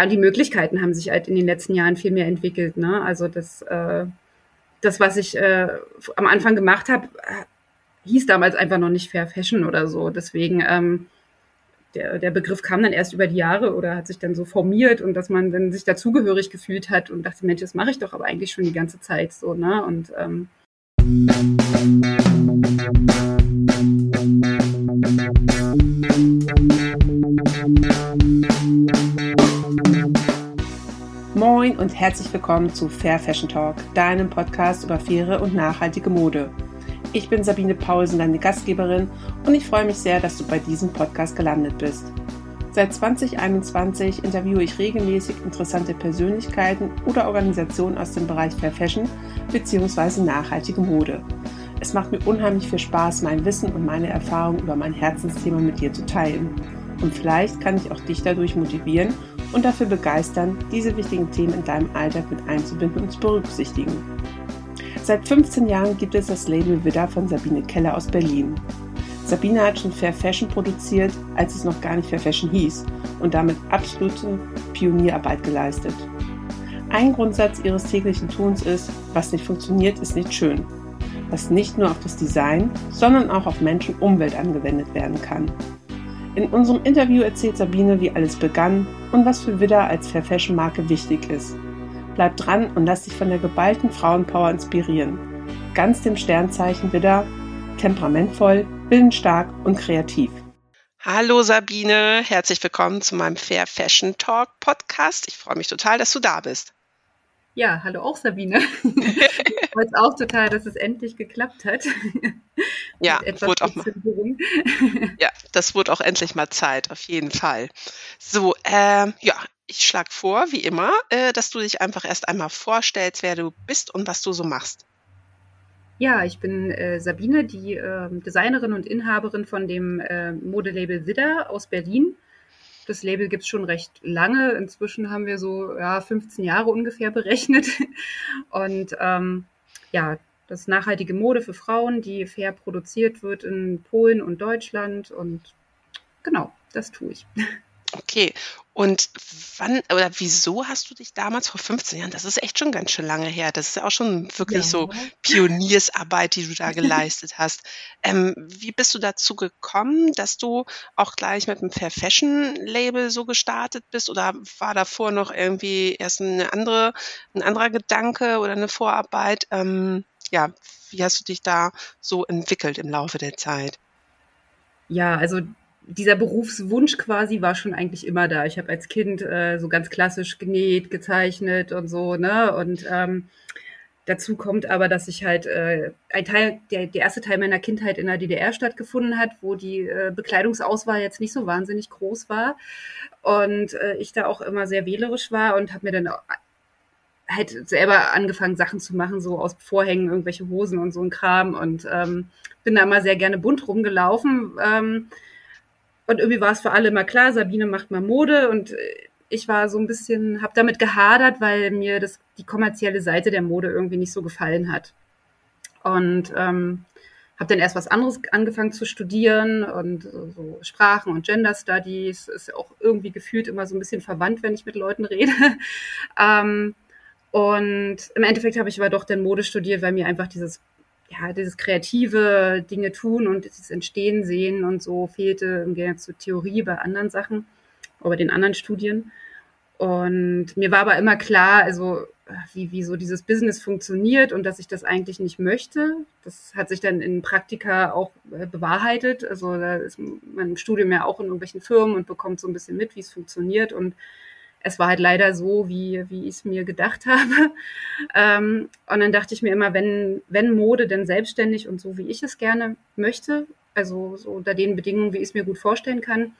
ja, die Möglichkeiten haben sich halt in den letzten Jahren viel mehr entwickelt. Ne? Also das, äh, das, was ich äh, am Anfang gemacht habe, hieß damals einfach noch nicht Fair Fashion oder so. Deswegen ähm, der, der Begriff kam dann erst über die Jahre oder hat sich dann so formiert und dass man dann sich dazugehörig gefühlt hat und dachte, Mensch, das mache ich doch aber eigentlich schon die ganze Zeit so, ne? Und ähm Moin und herzlich willkommen zu Fair Fashion Talk, deinem Podcast über faire und nachhaltige Mode. Ich bin Sabine Paulsen, deine Gastgeberin, und ich freue mich sehr, dass du bei diesem Podcast gelandet bist. Seit 2021 interviewe ich regelmäßig interessante Persönlichkeiten oder Organisationen aus dem Bereich Fair Fashion bzw. nachhaltige Mode. Es macht mir unheimlich viel Spaß, mein Wissen und meine Erfahrungen über mein Herzensthema mit dir zu teilen. Und vielleicht kann ich auch dich dadurch motivieren und dafür begeistern, diese wichtigen Themen in deinem Alltag mit einzubinden und zu berücksichtigen. Seit 15 Jahren gibt es das Label Widder von Sabine Keller aus Berlin. Sabine hat schon Fair Fashion produziert, als es noch gar nicht Fair Fashion hieß und damit absolute Pionierarbeit geleistet. Ein Grundsatz ihres täglichen Tuns ist, was nicht funktioniert, ist nicht schön, was nicht nur auf das Design, sondern auch auf Menschen und Umwelt angewendet werden kann. In unserem Interview erzählt Sabine, wie alles begann und was für Widder als Fair Fashion Marke wichtig ist Bleib dran und lass dich von der geballten Frauenpower inspirieren. Ganz dem Sternzeichen wieder temperamentvoll, willensstark und kreativ. Hallo Sabine, herzlich willkommen zu meinem Fair Fashion Talk Podcast. Ich freue mich total, dass du da bist. Ja, hallo auch Sabine. ich freue mich auch total, dass es endlich geklappt hat. ja, wurde auch mal, ja, das wurde auch endlich mal Zeit, auf jeden Fall. So, ähm, ja, ich schlage vor, wie immer, äh, dass du dich einfach erst einmal vorstellst, wer du bist und was du so machst. Ja, ich bin äh, Sabine, die äh, Designerin und Inhaberin von dem äh, Modelabel Widder aus Berlin. Das Label gibt es schon recht lange. Inzwischen haben wir so ja, 15 Jahre ungefähr berechnet. Und ähm, ja, das nachhaltige Mode für Frauen, die fair produziert wird in Polen und Deutschland. Und genau, das tue ich. Okay. Und wann oder wieso hast du dich damals vor 15 Jahren, das ist echt schon ganz schön lange her, das ist ja auch schon wirklich so Pioniersarbeit, die du da geleistet hast. Ähm, wie bist du dazu gekommen, dass du auch gleich mit dem Fair Fashion Label so gestartet bist? Oder war davor noch irgendwie erst eine andere, ein anderer Gedanke oder eine Vorarbeit? Ähm, ja, wie hast du dich da so entwickelt im Laufe der Zeit? Ja, also dieser Berufswunsch quasi war schon eigentlich immer da. Ich habe als Kind äh, so ganz klassisch genäht, gezeichnet und so, ne? Und ähm, dazu kommt aber, dass ich halt äh, ein Teil, der, der erste Teil meiner Kindheit in der DDR stattgefunden hat, wo die äh, Bekleidungsauswahl jetzt nicht so wahnsinnig groß war. Und äh, ich da auch immer sehr wählerisch war und habe mir dann halt selber angefangen, Sachen zu machen, so aus Vorhängen, irgendwelche Hosen und so ein Kram. Und ähm, bin da immer sehr gerne bunt rumgelaufen. Ähm, und irgendwie war es für alle immer klar, Sabine macht mal Mode und ich war so ein bisschen, habe damit gehadert, weil mir das, die kommerzielle Seite der Mode irgendwie nicht so gefallen hat. Und ähm, habe dann erst was anderes angefangen zu studieren und so Sprachen und Gender Studies ist ja auch irgendwie gefühlt immer so ein bisschen verwandt, wenn ich mit Leuten rede. ähm, und im Endeffekt habe ich aber doch dann Mode studiert, weil mir einfach dieses ja, dieses kreative Dinge tun und dieses Entstehen sehen und so fehlte im Gegensatz zur Theorie bei anderen Sachen oder den anderen Studien. Und mir war aber immer klar, also wie, wie so dieses Business funktioniert und dass ich das eigentlich nicht möchte. Das hat sich dann in Praktika auch äh, bewahrheitet. Also da ist man im Studium ja auch in irgendwelchen Firmen und bekommt so ein bisschen mit, wie es funktioniert. Und es war halt leider so, wie, wie ich es mir gedacht habe. Ähm, und dann dachte ich mir immer, wenn, wenn Mode denn selbstständig und so, wie ich es gerne möchte, also so unter den Bedingungen, wie ich es mir gut vorstellen kann,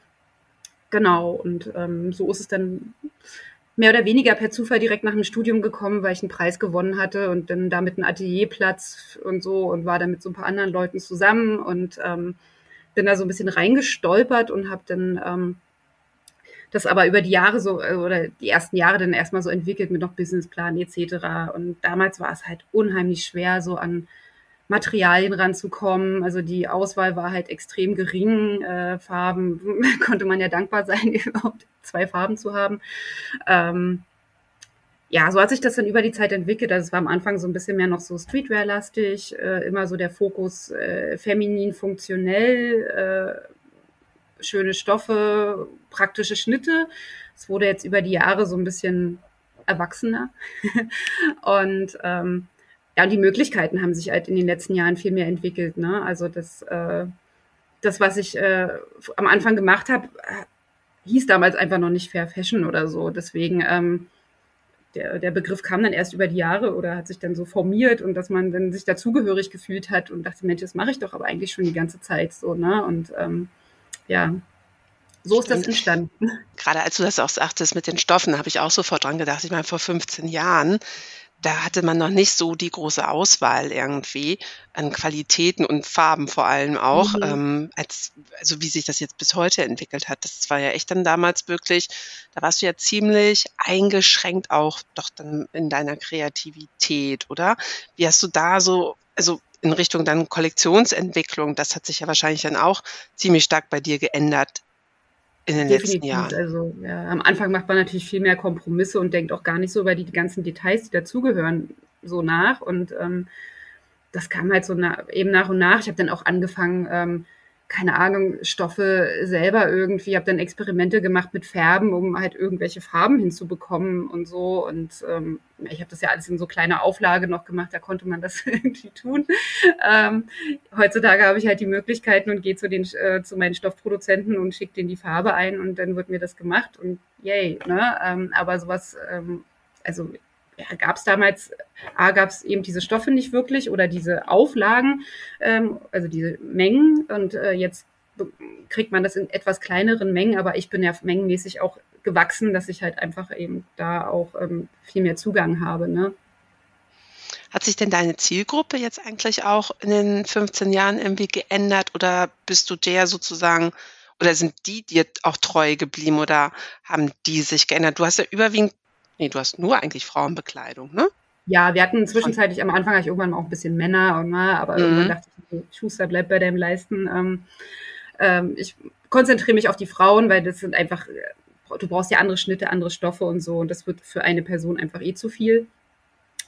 genau. Und ähm, so ist es dann mehr oder weniger per Zufall direkt nach dem Studium gekommen, weil ich einen Preis gewonnen hatte und dann damit einen Atelierplatz und so und war dann mit so ein paar anderen Leuten zusammen und ähm, bin da so ein bisschen reingestolpert und habe dann ähm, das aber über die Jahre so äh, oder die ersten Jahre dann erstmal so entwickelt mit noch Businessplan etc. Und damals war es halt unheimlich schwer, so an Materialien ranzukommen. Also die Auswahl war halt extrem gering. Äh, Farben konnte man ja dankbar sein, überhaupt zwei Farben zu haben. Ähm, ja, so hat sich das dann über die Zeit entwickelt. Also es war am Anfang so ein bisschen mehr noch so Streetwear-lastig, äh, immer so der Fokus äh, feminin, funktionell, äh, schöne Stoffe, praktische Schnitte. Es wurde jetzt über die Jahre so ein bisschen erwachsener. und ähm, ja, die Möglichkeiten haben sich halt in den letzten Jahren viel mehr entwickelt. Ne? Also das, äh, das, was ich äh, am Anfang gemacht habe, hieß damals einfach noch nicht Fair Fashion oder so. Deswegen ähm, der, der Begriff kam dann erst über die Jahre oder hat sich dann so formiert und dass man dann sich dazugehörig gefühlt hat und dachte, Mensch, das mache ich doch aber eigentlich schon die ganze Zeit so, ne? Und ähm, ja, so ist das entstanden. Gerade als du das auch sagtest mit den Stoffen, habe ich auch sofort dran gedacht. Ich meine, vor 15 Jahren da hatte man noch nicht so die große Auswahl irgendwie an Qualitäten und Farben vor allem auch, mhm. ähm, als, also wie sich das jetzt bis heute entwickelt hat. Das war ja echt dann damals wirklich, da warst du ja ziemlich eingeschränkt auch doch dann in deiner Kreativität, oder? Wie hast du da so, also in Richtung dann Kollektionsentwicklung, das hat sich ja wahrscheinlich dann auch ziemlich stark bei dir geändert in den Definitiv. letzten Jahren. Also ja, am Anfang macht man natürlich viel mehr Kompromisse und denkt auch gar nicht so über die, die ganzen Details, die dazugehören, so nach. Und ähm, das kam halt so na, eben nach und nach. Ich habe dann auch angefangen, ähm, keine Ahnung, Stoffe selber irgendwie, habe dann Experimente gemacht mit Färben, um halt irgendwelche Farben hinzubekommen und so. Und ähm, ich habe das ja alles in so kleiner Auflage noch gemacht, da konnte man das irgendwie tun. Ähm, heutzutage habe ich halt die Möglichkeiten und gehe zu, den, äh, zu meinen Stoffproduzenten und schicke denen die Farbe ein und dann wird mir das gemacht und yay. Ne? Ähm, aber sowas, ähm, also gab es damals, A, gab es eben diese Stoffe nicht wirklich oder diese Auflagen, ähm, also diese Mengen. Und äh, jetzt kriegt man das in etwas kleineren Mengen, aber ich bin ja mengenmäßig auch gewachsen, dass ich halt einfach eben da auch ähm, viel mehr Zugang habe. Ne? Hat sich denn deine Zielgruppe jetzt eigentlich auch in den 15 Jahren irgendwie geändert oder bist du der sozusagen oder sind die dir auch treu geblieben oder haben die sich geändert? Du hast ja überwiegend Nee, du hast nur eigentlich Frauenbekleidung, ne? Ja, wir hatten zwischenzeitlich am Anfang irgendwann auch ein bisschen Männer und ne, aber mhm. irgendwann dachte ich, Schuster bleibt bei deinem Leisten. Ähm, ähm, ich konzentriere mich auf die Frauen, weil das sind einfach, du brauchst ja andere Schnitte, andere Stoffe und so und das wird für eine Person einfach eh zu viel.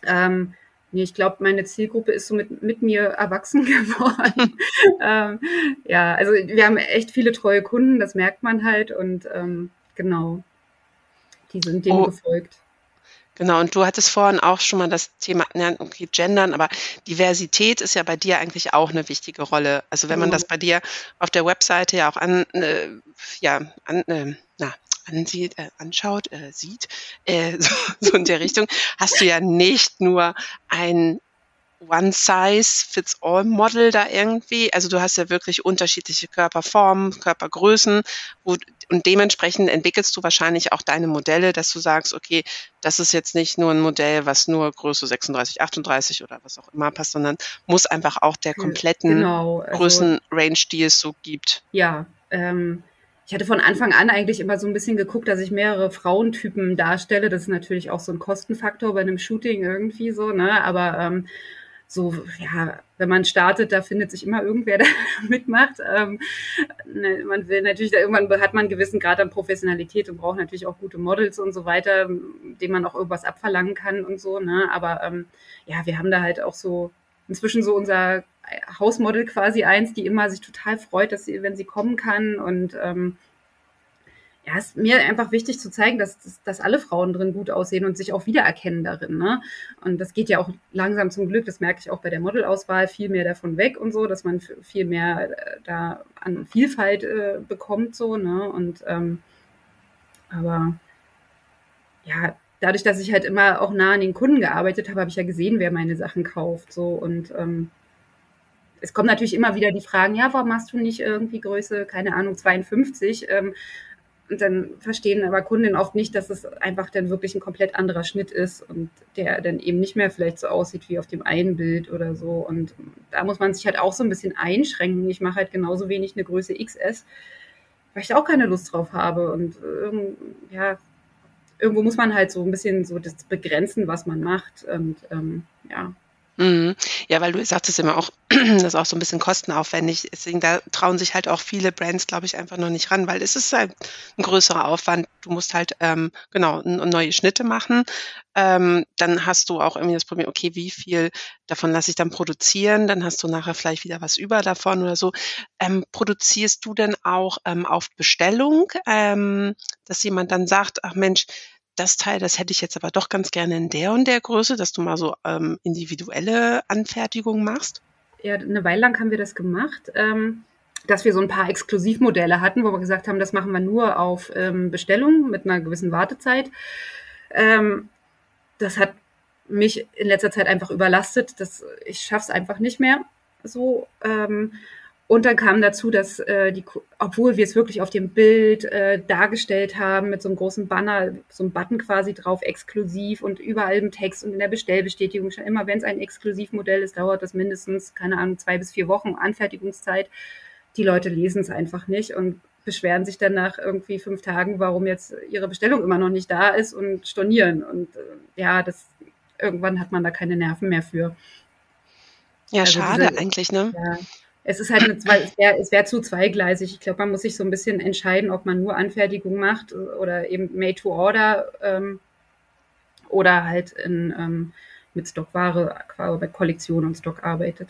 Ähm, nee, ich glaube, meine Zielgruppe ist so mit, mit mir erwachsen geworden. ähm, ja, also wir haben echt viele treue Kunden, das merkt man halt und ähm, genau, die sind dem oh. gefolgt. Genau, und du hattest vorhin auch schon mal das Thema, ja, okay, Gendern, aber Diversität ist ja bei dir eigentlich auch eine wichtige Rolle. Also wenn man mhm. das bei dir auf der Webseite ja auch an, äh, ja, an, äh, na, ansieht, äh, anschaut, äh, sieht, äh, so, so in der Richtung, hast du ja nicht nur ein One-Size-Fits-All-Model da irgendwie. Also du hast ja wirklich unterschiedliche Körperformen, Körpergrößen wo, und dementsprechend entwickelst du wahrscheinlich auch deine Modelle, dass du sagst, okay, das ist jetzt nicht nur ein Modell, was nur Größe 36, 38 oder was auch immer passt, sondern muss einfach auch der kompletten genau, also, Größenrange, die es so gibt. Ja, ähm, ich hatte von Anfang an eigentlich immer so ein bisschen geguckt, dass ich mehrere Frauentypen darstelle. Das ist natürlich auch so ein Kostenfaktor bei einem Shooting irgendwie so, ne? Aber ähm, so, ja, wenn man startet, da findet sich immer irgendwer, der mitmacht. Ähm, ne, man will natürlich, irgendwann hat man einen gewissen Grad an Professionalität und braucht natürlich auch gute Models und so weiter, denen man auch irgendwas abverlangen kann und so. Ne? Aber ähm, ja, wir haben da halt auch so inzwischen so unser Hausmodel quasi eins, die immer sich total freut, dass sie, wenn sie kommen kann und ähm, ja, ist mir einfach wichtig zu zeigen, dass, dass, dass alle Frauen drin gut aussehen und sich auch wiedererkennen darin. Ne? Und das geht ja auch langsam zum Glück, das merke ich auch bei der Modelauswahl, viel mehr davon weg und so, dass man viel mehr äh, da an Vielfalt äh, bekommt. so ne? Und ähm, aber ja, dadurch, dass ich halt immer auch nah an den Kunden gearbeitet habe, habe ich ja gesehen, wer meine Sachen kauft. So und ähm, es kommen natürlich immer wieder die Fragen, ja, warum machst du nicht irgendwie Größe, keine Ahnung, 52? Ähm, und dann verstehen aber Kundinnen oft nicht, dass es einfach dann wirklich ein komplett anderer Schnitt ist und der dann eben nicht mehr vielleicht so aussieht wie auf dem einen Bild oder so. Und da muss man sich halt auch so ein bisschen einschränken. Ich mache halt genauso wenig eine Größe XS, weil ich da auch keine Lust drauf habe. Und ähm, ja, irgendwo muss man halt so ein bisschen so das begrenzen, was man macht. Und ähm, ja. Ja, weil du sagtest immer auch, das ist auch so ein bisschen kostenaufwendig. Deswegen da trauen sich halt auch viele Brands, glaube ich, einfach noch nicht ran, weil es ist halt ein größerer Aufwand. Du musst halt, ähm, genau, neue Schnitte machen. Ähm, dann hast du auch irgendwie das Problem, okay, wie viel davon lasse ich dann produzieren? Dann hast du nachher vielleicht wieder was über davon oder so. Ähm, produzierst du denn auch ähm, auf Bestellung, ähm, dass jemand dann sagt, ach Mensch, das Teil, das hätte ich jetzt aber doch ganz gerne in der und der Größe, dass du mal so ähm, individuelle Anfertigungen machst? Ja, eine Weile lang haben wir das gemacht, ähm, dass wir so ein paar Exklusivmodelle hatten, wo wir gesagt haben, das machen wir nur auf ähm, Bestellung mit einer gewissen Wartezeit. Ähm, das hat mich in letzter Zeit einfach überlastet. Das, ich schaffe es einfach nicht mehr so. Ähm, und dann kam dazu, dass äh, die, obwohl wir es wirklich auf dem Bild äh, dargestellt haben, mit so einem großen Banner, so einem Button quasi drauf, exklusiv und überall im Text und in der Bestellbestätigung, schon immer wenn es ein Exklusivmodell ist, dauert das mindestens, keine Ahnung, zwei bis vier Wochen Anfertigungszeit. Die Leute lesen es einfach nicht und beschweren sich dann nach irgendwie fünf Tagen, warum jetzt ihre Bestellung immer noch nicht da ist und stornieren. Und äh, ja, das irgendwann hat man da keine Nerven mehr für. Ja, also schade diese, eigentlich, ne? Ja, es ist halt eine, es wäre wär zu zweigleisig. Ich glaube, man muss sich so ein bisschen entscheiden, ob man nur Anfertigung macht oder eben Made to Order ähm, oder halt in, ähm, mit Stockware, mit Kollektion und Stock arbeitet.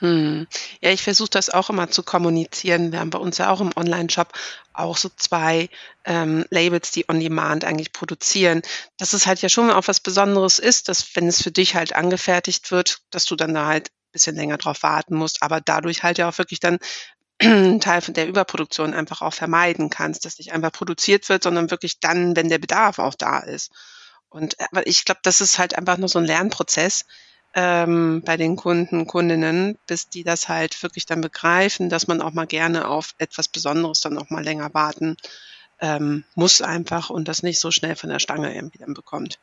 Hm. Ja, ich versuche das auch immer zu kommunizieren. Wir haben bei uns ja auch im Online-Shop auch so zwei ähm, Labels, die on demand eigentlich produzieren. Dass es halt ja schon auch was Besonderes ist, dass wenn es für dich halt angefertigt wird, dass du dann da halt bisschen länger drauf warten musst, aber dadurch halt ja auch wirklich dann einen Teil von der Überproduktion einfach auch vermeiden kannst, dass nicht einfach produziert wird, sondern wirklich dann, wenn der Bedarf auch da ist. Und aber ich glaube, das ist halt einfach nur so ein Lernprozess ähm, bei den Kunden, Kundinnen, bis die das halt wirklich dann begreifen, dass man auch mal gerne auf etwas Besonderes dann auch mal länger warten ähm, muss einfach und das nicht so schnell von der Stange irgendwie dann bekommt.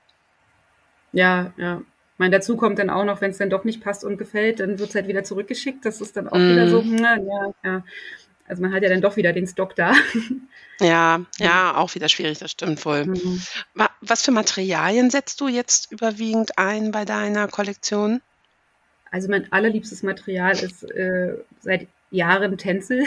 Ja, ja, ich meine, dazu kommt dann auch noch, wenn es dann doch nicht passt und gefällt, dann wird es halt wieder zurückgeschickt. Das ist dann auch mm. wieder so, mhm. na, ja, ja. Also man hat ja dann doch wieder den Stock da. Ja, ja, auch wieder schwierig, das stimmt wohl. Mhm. Was für Materialien setzt du jetzt überwiegend ein bei deiner Kollektion? Also mein allerliebstes Material ist äh, seit Jahren Tänzel.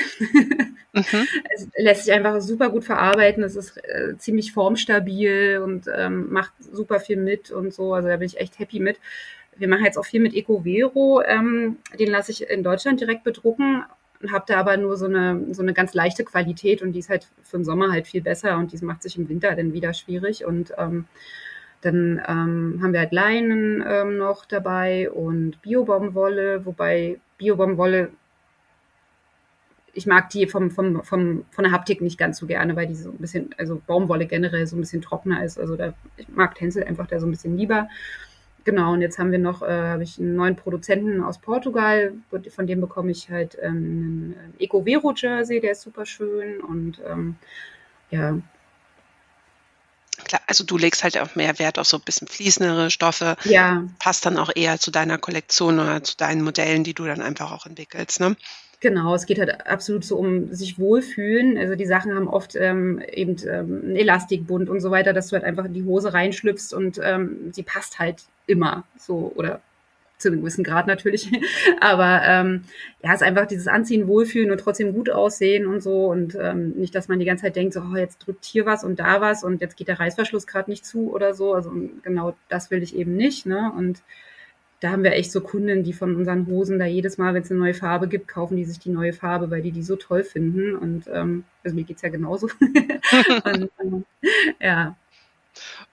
Mhm. Es lässt sich einfach super gut verarbeiten. Es ist äh, ziemlich formstabil und ähm, macht super viel mit und so. Also da bin ich echt happy mit. Wir machen jetzt auch viel mit Ecovero. Ähm, den lasse ich in Deutschland direkt bedrucken und habe da aber nur so eine, so eine ganz leichte Qualität und die ist halt für den Sommer halt viel besser und die macht sich im Winter dann wieder schwierig und ähm, dann ähm, haben wir halt Leinen ähm, noch dabei und Biobaumwolle, wobei Biobaumwolle ich mag die vom, vom, vom, von der Haptik nicht ganz so gerne, weil die so ein bisschen, also Baumwolle generell so ein bisschen trockener ist. Also da, ich mag Tencel einfach da so ein bisschen lieber. Genau, und jetzt haben wir noch, äh, habe ich einen neuen Produzenten aus Portugal, von dem bekomme ich halt ähm, einen Eco Vero Jersey, der ist super schön und ähm, ja. Klar, also du legst halt auch mehr Wert auf so ein bisschen fließendere Stoffe. Ja. Passt dann auch eher zu deiner Kollektion oder zu deinen Modellen, die du dann einfach auch entwickelst, ne? Genau, es geht halt absolut so um sich wohlfühlen. Also die Sachen haben oft ähm, eben ähm, einen Elastikbund und so weiter, dass du halt einfach in die Hose reinschlüpfst und ähm, sie passt halt immer so oder zu einem gewissen Grad natürlich. Aber ähm, ja, es ist einfach dieses Anziehen, Wohlfühlen und trotzdem gut aussehen und so. Und ähm, nicht, dass man die ganze Zeit denkt, so, oh, jetzt drückt hier was und da was und jetzt geht der Reißverschluss gerade nicht zu oder so. Also genau das will ich eben nicht. Ne? Und da haben wir echt so Kunden, die von unseren Hosen da jedes Mal, wenn es eine neue Farbe gibt, kaufen die sich die neue Farbe, weil die die so toll finden. Und ähm, also mir geht's ja genauso. und, ähm, ja.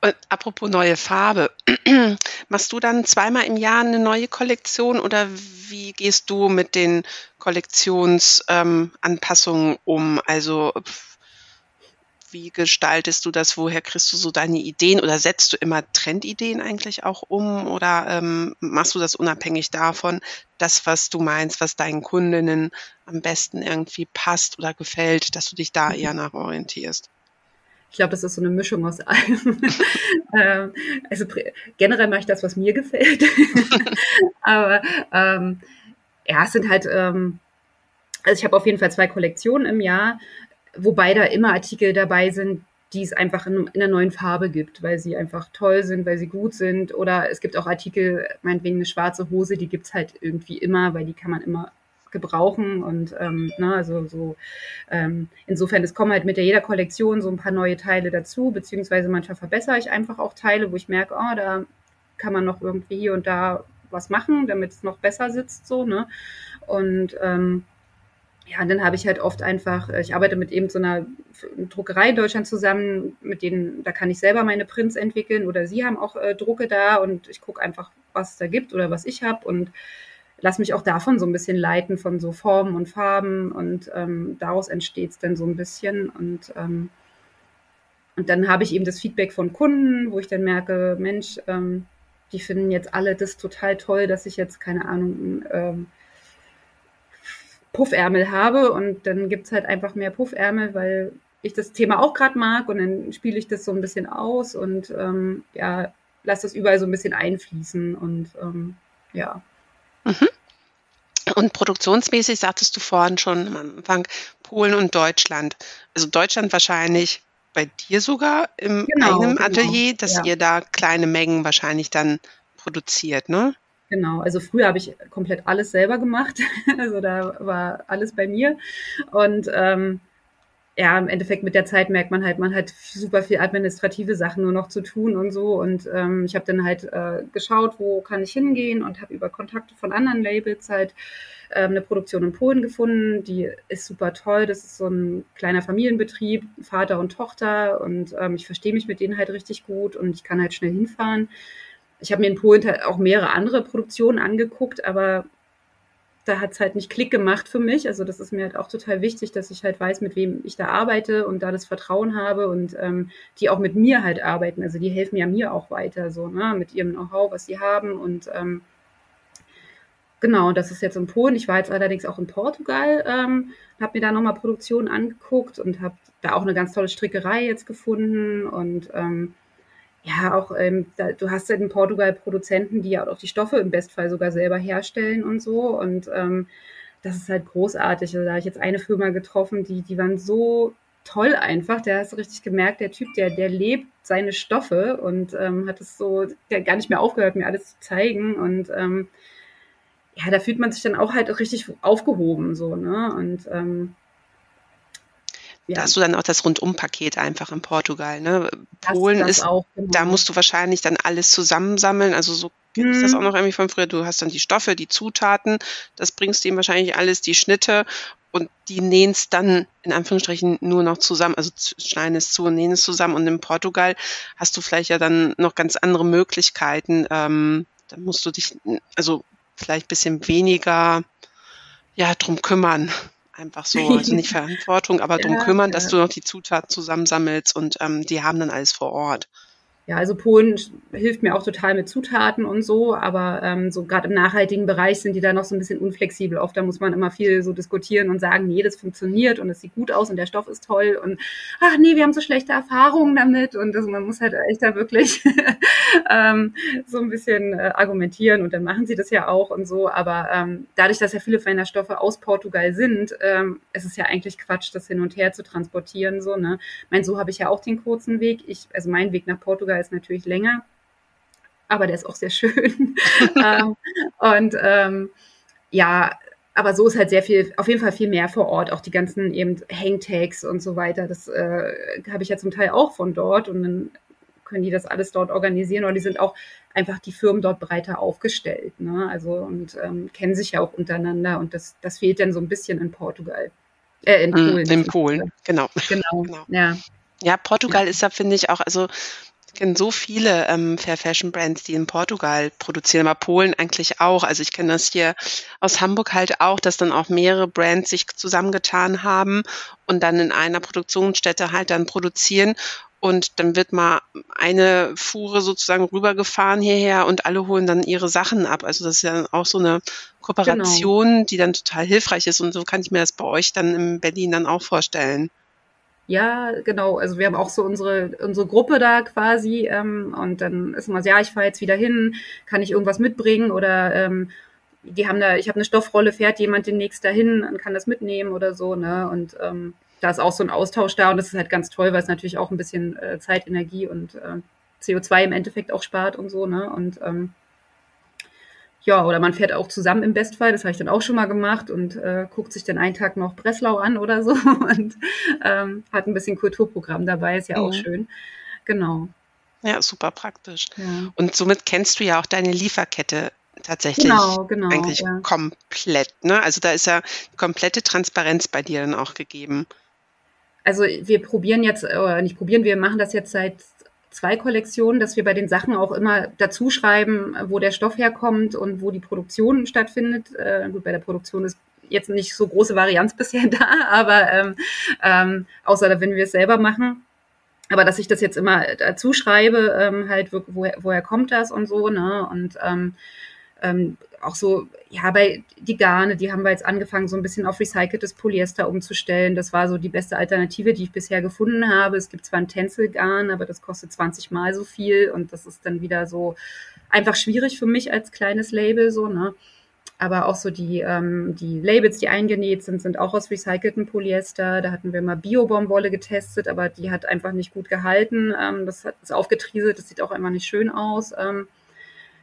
Und apropos neue Farbe, machst du dann zweimal im Jahr eine neue Kollektion oder wie gehst du mit den Kollektionsanpassungen ähm, um? Also wie gestaltest du das? Woher kriegst du so deine Ideen oder setzt du immer Trendideen eigentlich auch um oder ähm, machst du das unabhängig davon, das, was du meinst, was deinen Kundinnen am besten irgendwie passt oder gefällt, dass du dich da eher nach orientierst? Ich glaube, das ist so eine Mischung aus allem. ähm, also generell mache ich das, was mir gefällt. Aber ähm, ja, es sind halt, ähm, also ich habe auf jeden Fall zwei Kollektionen im Jahr wobei da immer Artikel dabei sind, die es einfach in, in, einer neuen Farbe gibt, weil sie einfach toll sind, weil sie gut sind. Oder es gibt auch Artikel, meinetwegen eine schwarze Hose, die gibt es halt irgendwie immer, weil die kann man immer gebrauchen und ähm, ne, also so ähm, insofern es kommen halt mit der jeder Kollektion so ein paar neue Teile dazu beziehungsweise manchmal verbessere ich einfach auch Teile wo ich merke oh da kann man noch irgendwie hier und da was machen damit es noch besser sitzt so ne und ähm, ja, und dann habe ich halt oft einfach, äh, ich arbeite mit eben so einer Druckerei in Deutschland zusammen, mit denen, da kann ich selber meine Prints entwickeln oder sie haben auch äh, Drucke da und ich gucke einfach, was es da gibt oder was ich habe und lasse mich auch davon so ein bisschen leiten, von so Formen und Farben und ähm, daraus entsteht es dann so ein bisschen und ähm, und dann habe ich eben das Feedback von Kunden, wo ich dann merke, Mensch, ähm, die finden jetzt alle das total toll, dass ich jetzt, keine Ahnung, ähm, Puffärmel habe und dann gibt es halt einfach mehr Puffärmel, weil ich das Thema auch gerade mag und dann spiele ich das so ein bisschen aus und ähm, ja, lasse das überall so ein bisschen einfließen und ähm, ja. Mhm. Und produktionsmäßig sagtest du vorhin schon am Anfang Polen und Deutschland. Also Deutschland wahrscheinlich bei dir sogar im genau, eigenen genau. Atelier, dass ja. ihr da kleine Mengen wahrscheinlich dann produziert, ne? Genau, also früher habe ich komplett alles selber gemacht. Also da war alles bei mir. Und ähm, ja, im Endeffekt mit der Zeit merkt man halt, man hat super viel administrative Sachen nur noch zu tun und so. Und ähm, ich habe dann halt äh, geschaut, wo kann ich hingehen und habe über Kontakte von anderen Labels halt ähm, eine Produktion in Polen gefunden. Die ist super toll. Das ist so ein kleiner Familienbetrieb, Vater und Tochter. Und ähm, ich verstehe mich mit denen halt richtig gut und ich kann halt schnell hinfahren ich habe mir in Polen auch mehrere andere Produktionen angeguckt, aber da hat es halt nicht Klick gemacht für mich. Also das ist mir halt auch total wichtig, dass ich halt weiß, mit wem ich da arbeite und da das Vertrauen habe und ähm, die auch mit mir halt arbeiten. Also die helfen ja mir auch weiter, so, ne, mit ihrem Know-how, was sie haben. Und ähm, genau, das ist jetzt in Polen. Ich war jetzt allerdings auch in Portugal, ähm, habe mir da nochmal Produktionen angeguckt und habe da auch eine ganz tolle Strickerei jetzt gefunden und ähm, ja, auch ähm, da, du hast ja in Portugal Produzenten, die ja auch die Stoffe im Bestfall sogar selber herstellen und so. Und ähm, das ist halt großartig. Also da habe ich jetzt eine Firma getroffen, die, die waren so toll einfach. Der hast du richtig gemerkt, der Typ, der, der lebt seine Stoffe und ähm, hat es so, der gar nicht mehr aufgehört, mir alles zu zeigen. Und ähm, ja, da fühlt man sich dann auch halt richtig aufgehoben, so, ne? Und ähm, ja. Da hast du dann auch das Rundumpaket einfach in Portugal. Ne? Polen das, das ist, auch, genau. da musst du wahrscheinlich dann alles zusammensammeln. Also so kenne ich das mhm. auch noch irgendwie von früher. Du hast dann die Stoffe, die Zutaten, das bringst du ihm wahrscheinlich alles, die Schnitte und die nähen es dann in Anführungsstrichen nur noch zusammen, also schneiden es zu und nähen es zusammen. Und in Portugal hast du vielleicht ja dann noch ganz andere Möglichkeiten. Ähm, dann musst du dich also vielleicht ein bisschen weniger ja, drum kümmern. Einfach so, also nicht Verantwortung, aber drum kümmern, dass du noch die Zutaten zusammensammelst und ähm, die haben dann alles vor Ort. Ja, also Polen hilft mir auch total mit Zutaten und so, aber ähm, so gerade im nachhaltigen Bereich sind die da noch so ein bisschen unflexibel. Oft da muss man immer viel so diskutieren und sagen, nee, das funktioniert und es sieht gut aus und der Stoff ist toll und ach nee, wir haben so schlechte Erfahrungen damit und das, man muss halt echt da wirklich ähm, so ein bisschen äh, argumentieren und dann machen sie das ja auch und so. Aber ähm, dadurch, dass ja viele feiner Stoffe aus Portugal sind, ähm, es ist ja eigentlich Quatsch, das hin und her zu transportieren. So, ne? Mein, so habe ich ja auch den kurzen Weg. Ich, also mein Weg nach Portugal Yoga ist natürlich länger, aber der ist auch sehr schön. ähm, und ähm, ja, aber so ist halt sehr viel, auf jeden Fall viel mehr vor Ort, auch die ganzen eben Hangtags und so weiter. Das äh, habe ich ja zum Teil auch von dort und dann können die das alles dort organisieren oder die sind auch einfach die Firmen dort breiter aufgestellt. Ne? Also und ähm, kennen sich ja auch untereinander und das, das fehlt dann so ein bisschen in Portugal. Äh, in mm, Polen. In Polen, genau. Genau, genau. ja. Ja, Portugal ist da, finde ich, auch, also kenne so viele ähm, Fair Fashion Brands, die in Portugal produzieren, aber Polen eigentlich auch. Also ich kenne das hier aus Hamburg halt auch, dass dann auch mehrere Brands sich zusammengetan haben und dann in einer Produktionsstätte halt dann produzieren. Und dann wird mal eine Fuhre sozusagen rübergefahren hierher und alle holen dann ihre Sachen ab. Also das ist ja auch so eine Kooperation, genau. die dann total hilfreich ist. Und so kann ich mir das bei euch dann in Berlin dann auch vorstellen. Ja, genau. Also wir haben auch so unsere, unsere Gruppe da quasi ähm, und dann ist immer so, ja, ich fahre jetzt wieder hin, kann ich irgendwas mitbringen oder ähm, die haben da, ich habe eine Stoffrolle, fährt jemand demnächst dahin und kann das mitnehmen oder so, ne? Und ähm, da ist auch so ein Austausch da und das ist halt ganz toll, weil es natürlich auch ein bisschen äh, Zeit, Energie und äh, CO2 im Endeffekt auch spart und so, ne? Und ähm, ja, oder man fährt auch zusammen im Bestfall, das habe ich dann auch schon mal gemacht und äh, guckt sich dann einen Tag noch Breslau an oder so und ähm, hat ein bisschen Kulturprogramm dabei, ist ja mhm. auch schön. Genau. Ja, super praktisch. Ja. Und somit kennst du ja auch deine Lieferkette tatsächlich genau, genau, eigentlich ja. komplett. Ne? Also da ist ja komplette Transparenz bei dir dann auch gegeben. Also wir probieren jetzt, oder nicht probieren, wir machen das jetzt seit zwei Kollektionen, dass wir bei den Sachen auch immer dazu schreiben, wo der Stoff herkommt und wo die Produktion stattfindet. Äh, gut, bei der Produktion ist jetzt nicht so große Varianz bisher da, aber ähm, ähm, außer wenn wir es selber machen. Aber dass ich das jetzt immer dazu schreibe, ähm, halt, woher, woher kommt das und so, ne? Und ähm, ähm, auch so, ja, bei die Garne, die haben wir jetzt angefangen, so ein bisschen auf recyceltes Polyester umzustellen. Das war so die beste Alternative, die ich bisher gefunden habe. Es gibt zwar ein Tänzelgarn, aber das kostet 20 Mal so viel und das ist dann wieder so einfach schwierig für mich als kleines Label, so, ne? Aber auch so die, ähm, die Labels, die eingenäht sind, sind auch aus recyceltem Polyester. Da hatten wir mal Bio-Baumwolle getestet, aber die hat einfach nicht gut gehalten. Ähm, das hat ist aufgetrieselt, das sieht auch einfach nicht schön aus. Ähm,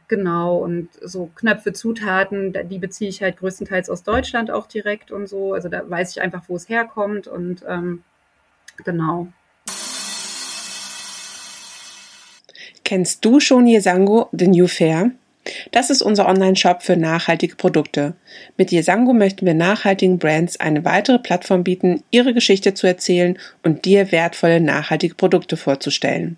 Genau, und so Knöpfe, Zutaten, die beziehe ich halt größtenteils aus Deutschland auch direkt und so. Also da weiß ich einfach, wo es herkommt und ähm, genau. Kennst du schon Yesango, The New Fair? Das ist unser Online-Shop für nachhaltige Produkte. Mit Yesango möchten wir nachhaltigen Brands eine weitere Plattform bieten, ihre Geschichte zu erzählen und dir wertvolle nachhaltige Produkte vorzustellen.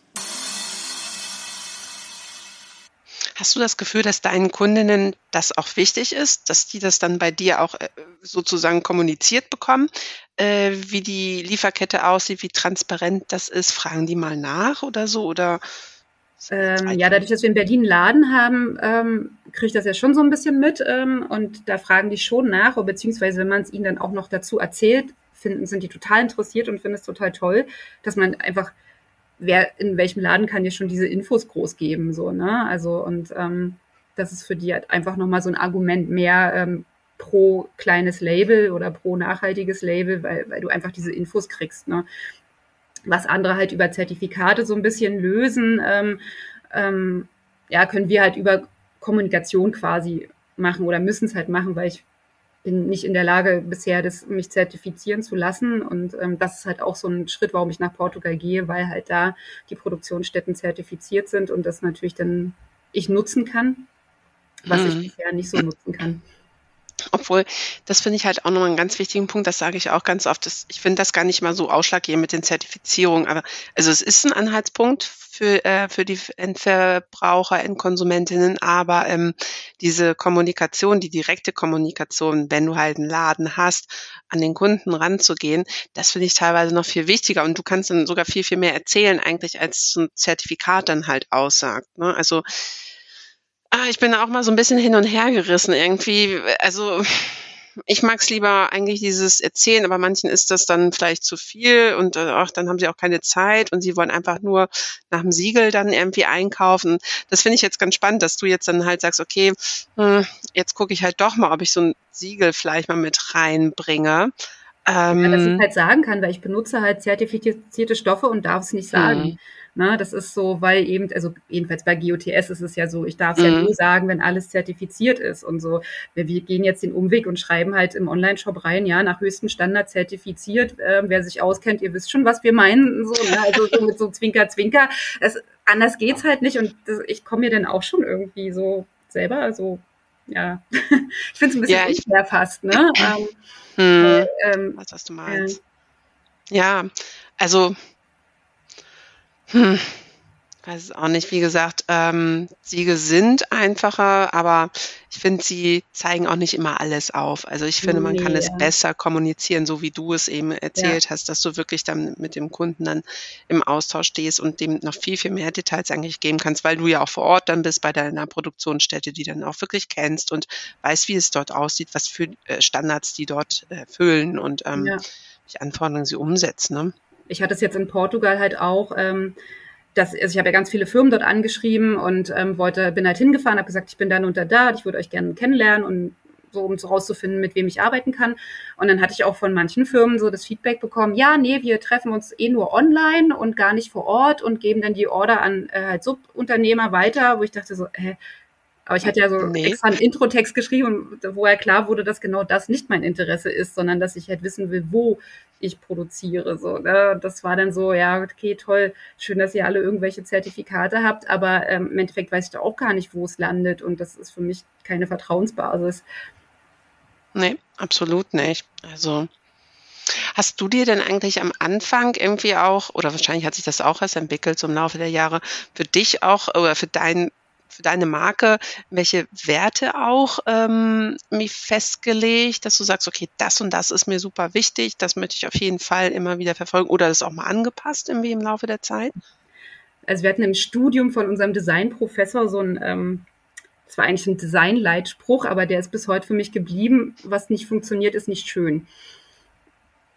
Hast du das Gefühl, dass deinen Kundinnen das auch wichtig ist, dass die das dann bei dir auch äh, sozusagen kommuniziert bekommen, äh, wie die Lieferkette aussieht, wie transparent das ist? Fragen die mal nach oder so? Oder ähm, ja, dadurch, dass wir in Berlin einen Laden haben, ähm, kriege ich das ja schon so ein bisschen mit. Ähm, und da fragen die schon nach, beziehungsweise wenn man es ihnen dann auch noch dazu erzählt, finden, sind die total interessiert und finden es total toll, dass man einfach wer in welchem Laden kann dir schon diese Infos groß geben, so, ne? Also, und ähm, das ist für die halt einfach nochmal so ein Argument mehr ähm, pro kleines Label oder pro nachhaltiges Label, weil, weil du einfach diese Infos kriegst, ne? Was andere halt über Zertifikate so ein bisschen lösen, ähm, ähm, ja, können wir halt über Kommunikation quasi machen oder müssen es halt machen, weil ich bin nicht in der Lage bisher, das mich zertifizieren zu lassen. Und ähm, das ist halt auch so ein Schritt, warum ich nach Portugal gehe, weil halt da die Produktionsstätten zertifiziert sind und das natürlich dann ich nutzen kann, was mhm. ich bisher nicht so nutzen kann. Obwohl, das finde ich halt auch nochmal einen ganz wichtigen Punkt, das sage ich auch ganz oft. Das, ich finde das gar nicht mal so ausschlaggebend mit den Zertifizierungen, aber also es ist ein Anhaltspunkt für, äh, für die Endverbraucher, Endkonsumentinnen, aber ähm, diese Kommunikation, die direkte Kommunikation, wenn du halt einen Laden hast, an den Kunden ranzugehen, das finde ich teilweise noch viel wichtiger und du kannst dann sogar viel, viel mehr erzählen eigentlich, als so ein Zertifikat dann halt aussagt. Ne? Also Ah, ich bin auch mal so ein bisschen hin und her gerissen irgendwie. Also ich mag es lieber eigentlich dieses Erzählen, aber manchen ist das dann vielleicht zu viel und äh, ach, dann haben sie auch keine Zeit und sie wollen einfach nur nach dem Siegel dann irgendwie einkaufen. Das finde ich jetzt ganz spannend, dass du jetzt dann halt sagst, okay, hm, jetzt gucke ich halt doch mal, ob ich so ein Siegel vielleicht mal mit reinbringe. Ähm, ja, dass ich halt sagen kann, weil ich benutze halt zertifizierte Stoffe und darf es nicht sagen. Mhm. Na, das ist so, weil eben, also jedenfalls bei GOTS ist es ja so, ich darf es mhm. ja nur sagen, wenn alles zertifiziert ist und so. Wir, wir, gehen jetzt den Umweg und schreiben halt im Online-Shop rein, ja, nach höchstem Standard zertifiziert. Äh, wer sich auskennt, ihr wisst schon, was wir meinen, so, ne? also so mit so Zwinker, Zwinker. Das, anders geht's halt nicht und das, ich komme mir dann auch schon irgendwie so selber so ja, ich finde es ein bisschen ja, unfair fast, ne? Ähm, hm, äh, ähm, was, was du meinst. Äh, ja, also hm. weiß es auch nicht. Wie gesagt, ähm, Siege sind einfacher, aber ich finde, sie zeigen auch nicht immer alles auf. Also ich finde, man kann Nee, es ja. besser kommunizieren, so wie du es eben Ja. erzählt hast, dass du wirklich dann mit dem Kunden dann im Austausch stehst und dem noch viel, viel mehr Details eigentlich geben kannst, weil du ja auch vor Ort dann bist bei deiner Produktionsstätte, die dann auch wirklich kennst und weißt, wie es dort aussieht, was für äh, Standards die dort erfüllen und ähm, Ja. welche Anforderungen sie umsetzen. Ne? Ich hatte es jetzt in Portugal halt auch, ähm, dass, also ich habe ja ganz viele Firmen dort angeschrieben und ähm, wollte, bin halt hingefahren, habe gesagt, ich bin dann unter da, ich würde euch gerne kennenlernen und so, um rauszufinden, mit wem ich arbeiten kann. Und dann hatte ich auch von manchen Firmen so das Feedback bekommen, ja, nee, wir treffen uns eh nur online und gar nicht vor Ort und geben dann die Order an äh, halt Subunternehmer weiter, wo ich dachte so, hä, aber ich hatte ja so Nee. extra einen Intro-Text geschrieben, wo ja klar wurde, dass genau das nicht mein Interesse ist, sondern dass ich halt wissen will, wo ich produziere. So, ne? Das war dann so, ja, okay, toll, schön, dass ihr alle irgendwelche Zertifikate habt, aber ähm, im Endeffekt weiß ich da auch gar nicht, wo es landet und das ist für mich keine Vertrauensbasis. Nee, absolut nicht. Also hast du dir denn eigentlich am Anfang irgendwie auch, oder wahrscheinlich hat sich das auch erst entwickelt, so im Laufe der Jahre, für dich auch oder für dein für deine Marke, welche Werte auch ähm, mir festgelegt, dass du sagst, okay, das und das ist mir super wichtig, das möchte ich auf jeden Fall immer wieder verfolgen oder das auch mal angepasst irgendwie im Laufe der Zeit? Also wir hatten im Studium von unserem Designprofessor so ein, ähm, das war eigentlich ein Designleitspruch, aber der ist bis heute für mich geblieben. Was nicht funktioniert, ist nicht schön.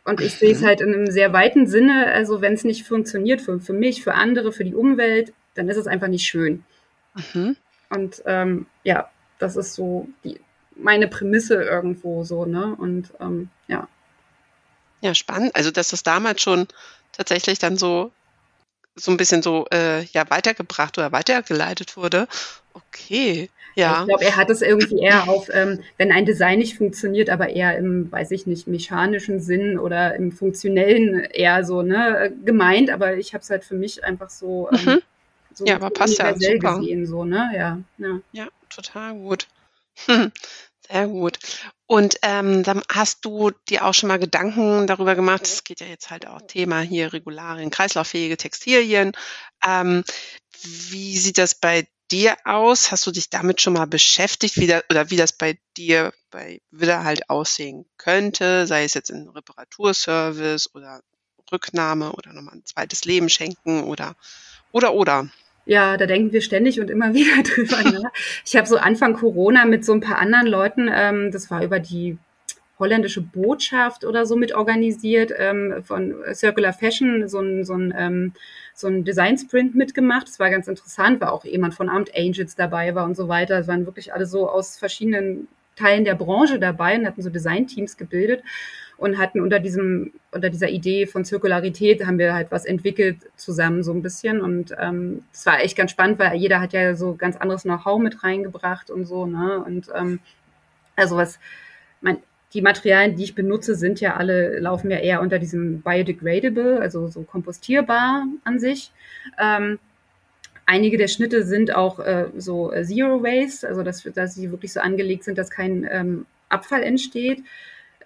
Und ich sehe es Mhm. halt in einem sehr weiten Sinne. Also wenn es nicht funktioniert für, für mich, für andere, für die Umwelt, dann ist es einfach nicht schön. Mhm. Und ähm, ja, das ist so die, meine Prämisse irgendwo so, ne? Und ähm, ja. Ja, spannend. Also, dass das damals schon tatsächlich dann so so ein bisschen so, äh, ja, weitergebracht oder weitergeleitet wurde. Okay, ja. Ich glaube, er hat es irgendwie eher auf, ähm, wenn ein Design nicht funktioniert, aber eher im, weiß ich nicht, mechanischen Sinn oder im funktionellen eher so, ne, gemeint, aber ich habe es halt für mich einfach so, ähm, Mhm. So Ja, aber passt ja, super. gesehen, so, ne, ja, ja. Ja, total gut. Hm, Sehr gut. Und ähm, dann hast du dir auch schon mal Gedanken darüber gemacht, es geht ja jetzt halt auch Thema hier Regularien, kreislauffähige Textilien. Ähm, wie sieht das bei dir aus? Hast du dich damit schon mal beschäftigt, wie da, oder wie das bei dir bei Willa halt aussehen könnte, sei es jetzt in Reparaturservice oder Rücknahme oder nochmal ein zweites Leben schenken oder oder oder. Ja, da denken wir ständig und immer wieder drüber nach. Ich habe so Anfang Corona mit so ein paar anderen Leuten, ähm, das war über die holländische Botschaft oder so mit organisiert, ähm, von Circular Fashion, so ein, so ein, ähm, so ein Design Sprint mitgemacht. Das war ganz interessant, war auch jemand von Armed Angels dabei war und so weiter. Es waren wirklich alle so aus verschiedenen Teilen der Branche dabei und hatten so Designteams gebildet und hatten unter diesem, unter dieser Idee von Zirkularität haben wir halt was entwickelt zusammen so ein bisschen und ähm, das war echt ganz spannend, weil jeder hat ja so ganz anderes Know-how mit reingebracht und so, ne? Und ähm, also was, mein, die Materialien, die ich benutze, sind ja alle, laufen ja eher unter diesem biodegradable, also so kompostierbar an sich. Ähm, einige der Schnitte sind auch äh, so äh, Zero Waste, also dass, dass sie wirklich so angelegt sind, dass kein ähm, Abfall entsteht.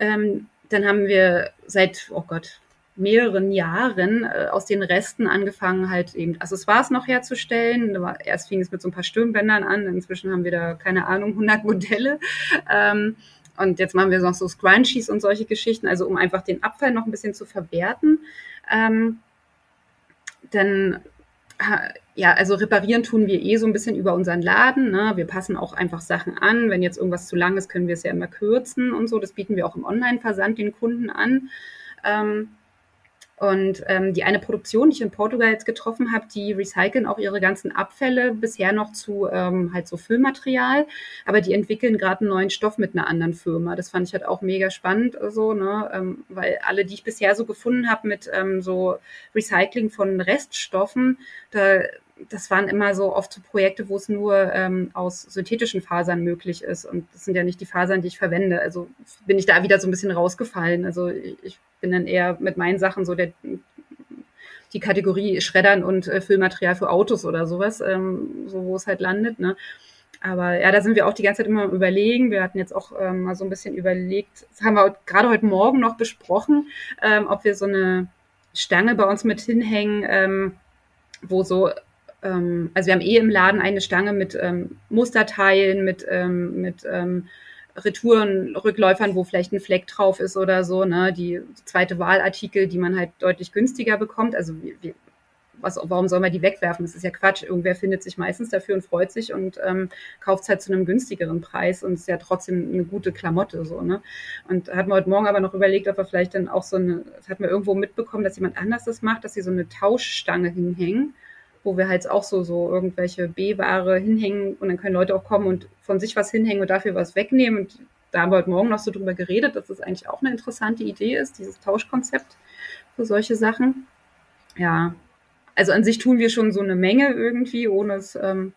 Ähm, dann haben wir seit, oh Gott, mehreren Jahren äh, aus den Resten angefangen, halt eben Accessoires noch herzustellen. Erst fing es mit so ein paar Stirnbändern an, inzwischen haben wir da, keine Ahnung, 100 Modelle. Ähm, und jetzt machen wir noch so Scrunchies und solche Geschichten, also um einfach den Abfall noch ein bisschen zu verwerten. Ähm, dann ja, also reparieren tun wir eh so ein bisschen über unseren Laden. Ne? Wir passen auch einfach Sachen an. Wenn jetzt irgendwas zu lang ist, können wir es ja immer kürzen und so. Das bieten wir auch im Online-Versand den Kunden an. Ähm, und ähm, die eine Produktion, die ich in Portugal jetzt getroffen habe, die recyceln auch ihre ganzen Abfälle bisher noch zu ähm, halt so Füllmaterial, aber die entwickeln gerade einen neuen Stoff mit einer anderen Firma. Das fand ich halt auch mega spannend, so, ne, ähm, weil alle, die ich bisher so gefunden habe mit ähm, so Recycling von Reststoffen, da das waren immer so oft so Projekte, wo es nur ähm, aus synthetischen Fasern möglich ist. Und das sind ja nicht die Fasern, die ich verwende. Also bin ich da wieder so ein bisschen rausgefallen. Also ich bin dann eher mit meinen Sachen so der, die Kategorie Schreddern und äh, Füllmaterial für Autos oder sowas, ähm, so wo es halt landet. Ne? Aber ja, da sind wir auch die ganze Zeit immer überlegen. Wir hatten jetzt auch ähm, mal so ein bisschen überlegt, das haben wir gerade heute Morgen noch besprochen, ähm, ob wir so eine Stange bei uns mit hinhängen, ähm, wo so ähm, also wir haben eh im Laden eine Stange mit ähm, Musterteilen, mit, ähm, mit ähm, Retourenrückläufern, wo vielleicht ein Fleck drauf ist oder so, ne? Die zweite Wahlartikel, die man halt deutlich günstiger bekommt. Also wir, was, warum soll man die wegwerfen? Das ist ja Quatsch. Irgendwer findet sich meistens dafür und freut sich und ähm, kauft es halt zu einem günstigeren Preis und ist ja trotzdem eine gute Klamotte so, ne? Und hatten wir heute Morgen aber noch überlegt, ob wir vielleicht dann auch so eine, das hatten wir irgendwo mitbekommen, dass jemand anders das macht, dass sie so eine Tauschstange hinhängen, wo wir halt auch so, so irgendwelche B-Ware hinhängen und dann können Leute auch kommen und von sich was hinhängen und dafür was wegnehmen. Und da haben wir heute Morgen noch so drüber geredet, dass das eigentlich auch eine interessante Idee ist, dieses Tauschkonzept für solche Sachen. Ja, also an sich tun wir schon so eine Menge irgendwie, ohne es ähm,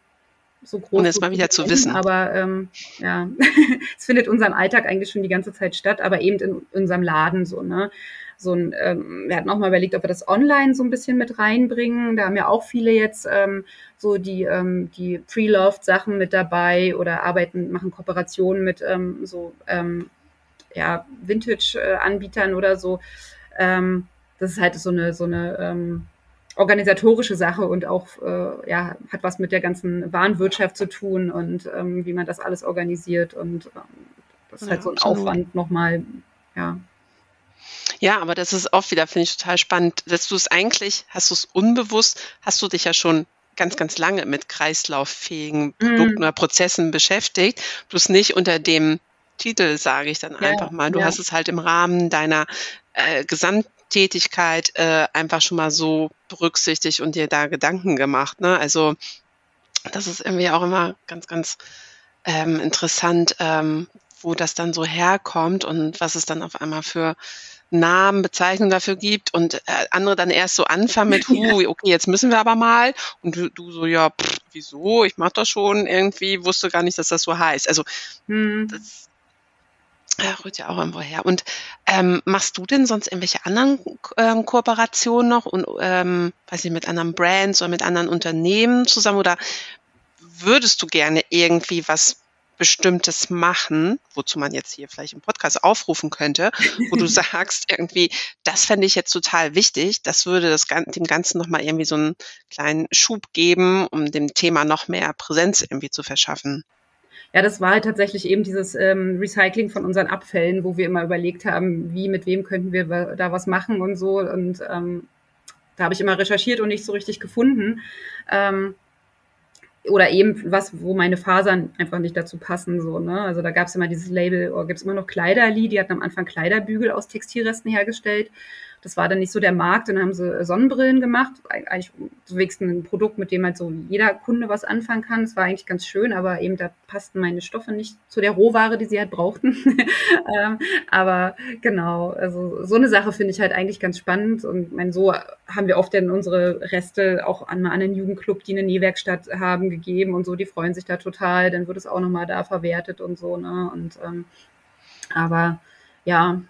so groß ohne es mal wieder zu wissen. Aber ähm, ja, es findet in unserem Alltag eigentlich schon die ganze Zeit statt, aber eben in unserem Laden so, ne? So ein, ähm, wir hatten auch mal überlegt, ob wir das online so ein bisschen mit reinbringen. Da haben ja auch viele jetzt ähm, so die, ähm, die Pre-Loved-Sachen mit dabei oder arbeiten, machen Kooperationen mit ähm, so ähm, ja, Vintage-Anbietern oder so. Ähm, das ist halt so eine, so eine ähm, organisatorische Sache und auch äh, ja, hat was mit der ganzen Warenwirtschaft zu tun und ähm, wie man das alles organisiert. Und ähm, das ist ja, halt so ein absolut. Aufwand nochmal, ja. Ja, aber das ist auch wieder, finde ich total spannend, dass du es eigentlich, hast du es unbewusst, hast du dich ja schon ganz, ganz lange mit kreislauffähigen Produkten mm. oder Prozessen beschäftigt, bloß nicht unter dem Titel, sage ich dann ja, einfach mal. Du ja. hast es halt im Rahmen deiner äh, Gesamt Tätigkeit äh, einfach schon mal so berücksichtigt und dir da Gedanken gemacht. Ne? Also das ist irgendwie auch immer ganz, ganz ähm, interessant, ähm, wo das dann so herkommt und was es dann auf einmal für Namen, Bezeichnungen dafür gibt und äh, andere dann erst so anfangen mit, hu, okay, jetzt müssen wir aber mal und du, du so, ja, pff, wieso, ich mach das schon irgendwie, wusste gar nicht, dass das so heißt. Also hm. das ja, rührt ja auch irgendwo her. Und ähm, machst du denn sonst irgendwelche anderen ähm, Kooperationen noch und ähm, weiß ich, mit anderen Brands oder mit anderen Unternehmen zusammen oder würdest du gerne irgendwie was Bestimmtes machen, wozu man jetzt hier vielleicht im Podcast aufrufen könnte, wo du sagst, irgendwie, das fände ich jetzt total wichtig, das würde das, dem Ganzen nochmal irgendwie so einen kleinen Schub geben, um dem Thema noch mehr Präsenz irgendwie zu verschaffen. Ja, das war halt tatsächlich eben dieses ähm, Recycling von unseren Abfällen, wo wir immer überlegt haben, wie, mit wem könnten wir da was machen und so. Und ähm, da habe ich immer recherchiert und nicht so richtig gefunden. Ähm, oder eben was, wo meine Fasern einfach nicht dazu passen. So, ne? Also da gab es immer dieses Label, oder gibt es immer noch Kleiderli, die hatten am Anfang Kleiderbügel aus Textilresten hergestellt. Das war dann nicht so der Markt. Und dann haben sie Sonnenbrillen gemacht. Eigentlich wenigstens ein Produkt, mit dem halt so jeder Kunde was anfangen kann. Das war eigentlich ganz schön, aber eben da passten meine Stoffe nicht zu der Rohware, die sie halt brauchten. ähm, aber genau, also so eine Sache finde ich halt eigentlich ganz spannend. Und mein, so haben wir oft dann unsere Reste auch an einem anderen Jugendclub, die eine Nähwerkstatt haben, gegeben und so. Die freuen sich da total. Dann wird es auch nochmal da verwertet und so. Ne? Und ähm, aber ja,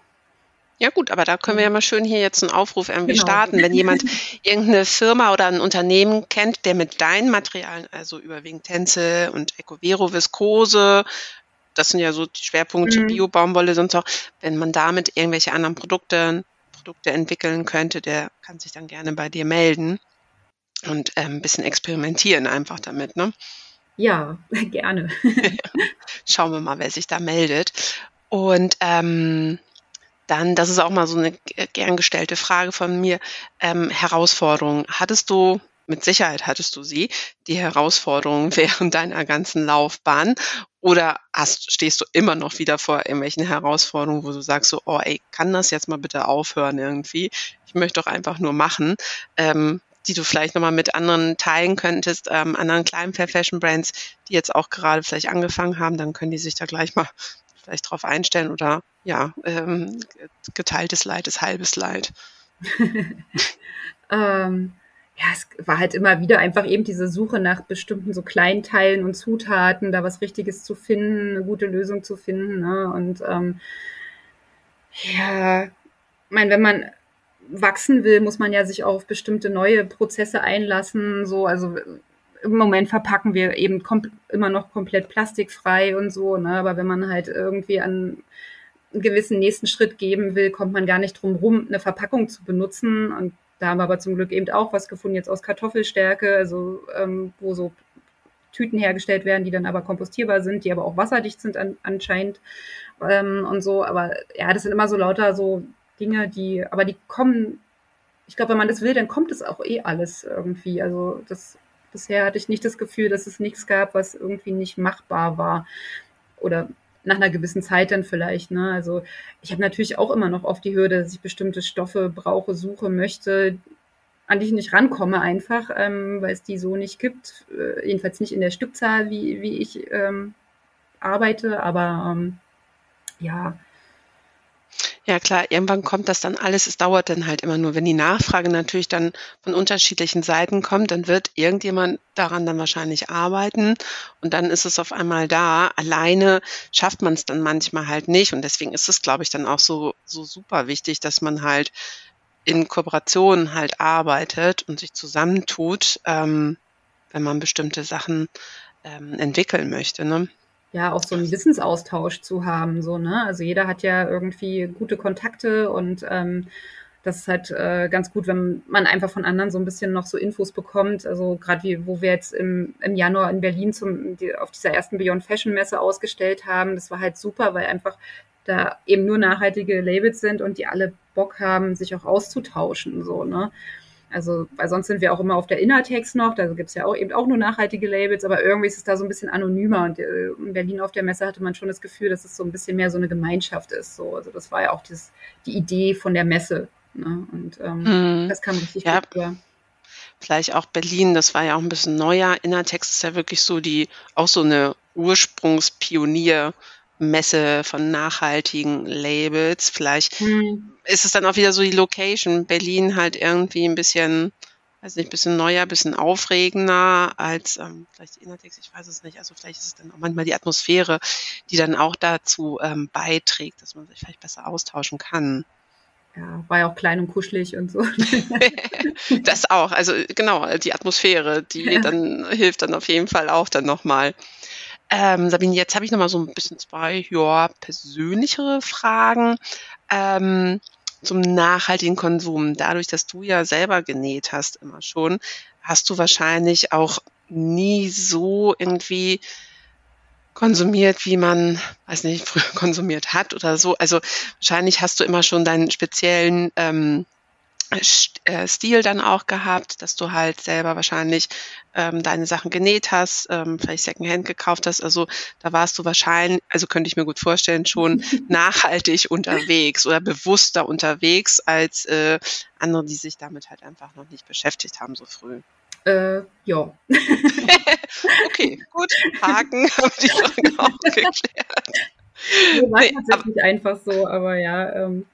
ja gut, aber da können wir ja mal schön hier jetzt einen Aufruf irgendwie genau. starten. Wenn jemand irgendeine Firma oder ein Unternehmen kennt, der mit deinen Materialien, also überwiegend Tänze und Ecovero Viskose, das sind ja so die Schwerpunkte mhm. Bio-Baumwolle, sonst auch, wenn man damit irgendwelche anderen Produkte, Produkte entwickeln könnte, der kann sich dann gerne bei dir melden und ähm, ein bisschen experimentieren einfach damit, ne? Ja, gerne. Schauen wir mal, wer sich da meldet. Und ähm, dann, das ist auch mal so eine gern gestellte Frage von mir, ähm, Herausforderungen. Hattest du, mit Sicherheit hattest du sie, die Herausforderungen während deiner ganzen Laufbahn? Oder hast, stehst du immer noch wieder vor irgendwelchen Herausforderungen, wo du sagst so, oh ey, kann das jetzt mal bitte aufhören irgendwie? Ich möchte doch einfach nur machen. Ähm, die du vielleicht nochmal mit anderen teilen könntest, ähm, anderen kleinen Fair Fashion Brands, die jetzt auch gerade vielleicht angefangen haben, dann können die sich da gleich mal vielleicht drauf einstellen oder ja, ähm, geteiltes Leid ist halbes Leid. ähm, ja, es war halt immer wieder einfach eben diese Suche nach bestimmten so Kleinteilen und Zutaten, da was Richtiges zu finden, eine gute Lösung zu finden. Ne? Und ähm, ja, ich meine, wenn man wachsen will, muss man ja sich auch auf bestimmte neue Prozesse einlassen. So, also im Moment verpacken wir eben immer noch komplett plastikfrei und so, ne? aber wenn man halt irgendwie an einen gewissen nächsten Schritt geben will, kommt man gar nicht drum rum, eine Verpackung zu benutzen und Da haben wir aber zum Glück eben auch was gefunden, jetzt aus Kartoffelstärke, also ähm, wo so Tüten hergestellt werden, die dann aber kompostierbar sind, die aber auch wasserdicht sind an, anscheinend ähm, und so. Aber ja, das sind immer so lauter so Dinge, die, aber die kommen, ich glaube, wenn man das will, dann kommt es auch eh alles irgendwie. Also das bisher hatte ich nicht das Gefühl, dass es nichts gab, was irgendwie nicht machbar war. Oder nach einer gewissen Zeit dann vielleicht. Ne? Also ich habe natürlich auch immer noch oft die Hürde, dass ich bestimmte Stoffe brauche, suche, möchte, an die ich nicht rankomme einfach, ähm, weil es die so nicht gibt. Äh, jedenfalls nicht in der Stückzahl, wie, wie ich ähm, arbeite. Aber ähm, ja, ja klar, irgendwann kommt das dann alles. Es dauert dann halt immer nur. Wenn die Nachfrage natürlich dann von unterschiedlichen Seiten kommt, dann wird irgendjemand daran dann wahrscheinlich arbeiten und dann ist es auf einmal da. Alleine schafft man es dann manchmal halt nicht und deswegen ist es, glaube ich, dann auch so, so super wichtig, dass man halt in Kooperation halt arbeitet und sich zusammentut, ähm, wenn man bestimmte Sachen ähm, entwickeln möchte. Ne? Ja auch so einen Wissensaustausch zu haben. So, ne? Also jeder hat ja irgendwie gute Kontakte und ähm, das ist halt äh, ganz gut, wenn man einfach von anderen so ein bisschen noch so Infos bekommt. Also gerade wie, wo wir jetzt im, im Januar in Berlin zum, die, auf dieser ersten Beyond Fashion Messe ausgestellt haben, das war halt super, weil einfach da eben nur nachhaltige Labels sind und die alle Bock haben, sich auch auszutauschen. So, ne? Also, weil sonst sind wir auch immer auf der Innertext noch, da gibt es ja auch eben auch nur nachhaltige Labels, aber irgendwie ist es da so ein bisschen anonymer. Und äh, in Berlin auf der Messe hatte man schon das Gefühl, dass es so ein bisschen mehr so eine Gemeinschaft ist. So. Also das war ja auch das, die Idee von der Messe. Ne? Und ähm, hm. das kam richtig ja. gut rüber vielleicht auch Berlin, das war ja auch ein bisschen neuer. Innertext ist ja wirklich so die, auch so eine Ursprungspionier Messe von nachhaltigen Labels. Vielleicht hm. ist es dann auch wieder so die Location. Berlin halt irgendwie ein bisschen, weiß nicht, ein bisschen neuer, ein bisschen aufregender als ähm, vielleicht die Innertext, ich weiß es nicht. Also vielleicht ist es dann auch manchmal die Atmosphäre, die dann auch dazu ähm, beiträgt, dass man sich vielleicht besser austauschen kann. Ja, war ja auch klein und kuschelig und so. das auch, also genau, die Atmosphäre, die ja. dann hilft dann auf jeden Fall auch dann nochmal. Ähm, Sabine, jetzt habe ich noch mal so ein bisschen zwei ja, persönlichere Fragen ähm, zum nachhaltigen Konsum. Dadurch, dass du ja selber genäht hast, immer schon, hast du wahrscheinlich auch nie so irgendwie konsumiert, wie man, weiß nicht, früher konsumiert hat oder so. Also wahrscheinlich hast du immer schon deinen speziellen ähm, äh, Stil dann auch gehabt, dass du halt selber wahrscheinlich ähm, deine Sachen genäht hast, ähm, vielleicht Secondhand gekauft hast. Also da warst du wahrscheinlich, also könnte ich mir gut vorstellen, schon nachhaltig unterwegs oder bewusster unterwegs als äh, andere, die sich damit halt einfach noch nicht beschäftigt haben so früh. Äh, ja. okay, gut. Haken haben die Frage auch geklärt. Das war nee, tatsächlich einfach so, aber ja, ähm,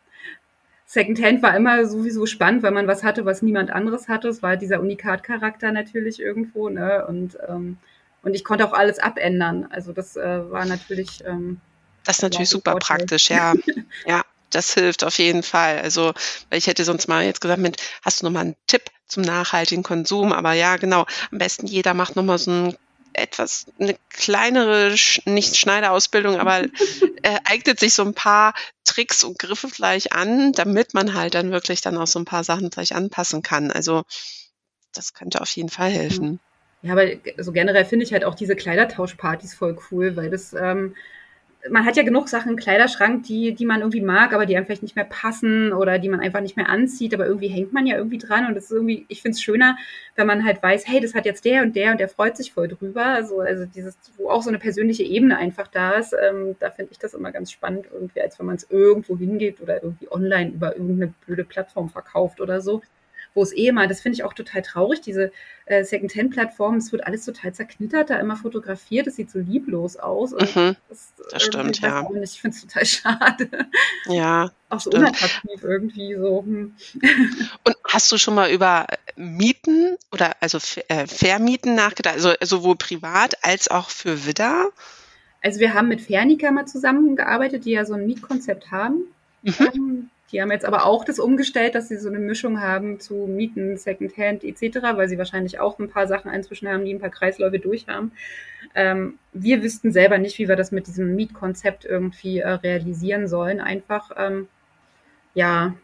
Secondhand war immer sowieso spannend, weil man was hatte, was niemand anderes hatte. Es war dieser Unikat-Charakter natürlich irgendwo, ne? Und, ähm, und ich konnte auch alles abändern. Also das äh, war natürlich. Ähm, das ist natürlich super praktisch, ja. ja, das hilft auf jeden Fall. Also, ich hätte sonst mal jetzt gesagt, mit, hast du noch mal einen Tipp zum nachhaltigen Konsum? Aber ja, genau. Am besten jeder macht noch mal so einen etwas eine kleinere, nicht Schneiderausbildung, aber äh, eignet sich so ein paar Tricks und Griffe vielleicht an, damit man halt dann wirklich dann auch so ein paar Sachen vielleicht anpassen kann. Also das könnte auf jeden Fall helfen. Ja, aber so generell finde ich halt auch diese Kleidertauschpartys voll cool, weil das ähm, man hat ja genug Sachen im Kleiderschrank, die, die man irgendwie mag, aber die einem vielleicht nicht mehr passen oder die man einfach nicht mehr anzieht, aber irgendwie hängt man ja irgendwie dran und das ist irgendwie, ich finde es schöner, wenn man halt weiß, hey, das hat jetzt der und der und der freut sich voll drüber. Also, also dieses, wo auch so eine persönliche Ebene einfach da ist, ähm, da finde ich das immer ganz spannend irgendwie, als wenn man es irgendwo hingeht oder irgendwie online über irgendeine blöde Plattform verkauft oder so wo es eh mal, das finde ich auch total traurig, diese äh, Second-Hand-Plattformen, es wird alles total zerknittert, da immer fotografiert, es sieht so lieblos aus. Mhm, das, das stimmt, ja. Ich finde es total schade. Ja. auch so stimmt. unattraktiv irgendwie so. Hm. Und hast du schon mal über Mieten oder also äh, Vermieten nachgedacht, also sowohl privat als auch für Widder? Also wir haben mit Fernica mal zusammengearbeitet, die ja so ein Mietkonzept haben. Mhm. Ähm, die haben jetzt aber auch das umgestellt, dass sie so eine Mischung haben zu Mieten, Secondhand etc., weil sie wahrscheinlich auch ein paar Sachen inzwischen haben, die ein paar Kreisläufe durch haben. Ähm, wir wüssten selber nicht, wie wir das mit diesem Mietkonzept irgendwie äh, realisieren sollen. Einfach, ähm, ja,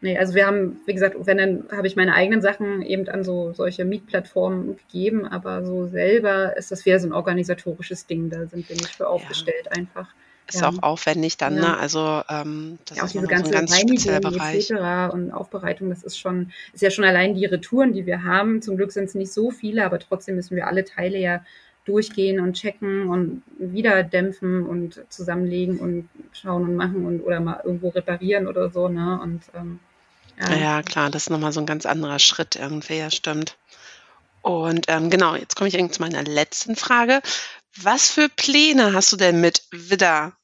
nee, also wir haben, wie gesagt, wenn dann habe ich meine eigenen Sachen eben an so solche Mietplattformen gegeben, aber so selber ist das wieder so ein organisatorisches Ding, da sind wir nicht für aufgestellt ja. einfach. Ist ja. auch aufwendig dann, ja. ne? Also ähm, das ja, auch ist diese ganze so ganz spezieller Bereich. etc. und Aufbereitung, das ist schon, ist ja schon allein die Retouren, die wir haben. Zum Glück sind es nicht so viele, aber trotzdem müssen wir alle Teile ja durchgehen und checken und wieder dämpfen und zusammenlegen und schauen und machen und oder mal irgendwo reparieren oder so, ne? Und ähm, ja. ja, klar, das ist nochmal so ein ganz anderer Schritt irgendwie, ja, stimmt. Und ähm, genau, jetzt komme ich zu meiner letzten Frage. Was für Pläne hast du denn mit Widder?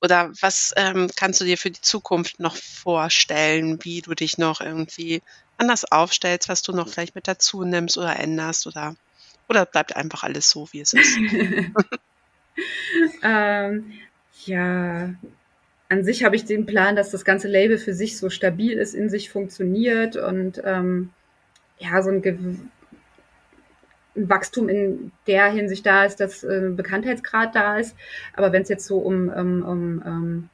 Oder was ähm, kannst du dir für die Zukunft noch vorstellen, wie du dich noch irgendwie anders aufstellst, was du noch vielleicht mit dazu nimmst oder änderst oder, oder bleibt einfach alles so, wie es ist? ähm, ja, an sich habe ich den Plan, dass das ganze Label für sich so stabil ist, in sich funktioniert und ähm, ja, so ein Wachstum in der Hinsicht da ist, dass äh, Bekanntheitsgrad da ist. Aber wenn es jetzt so um, um, um um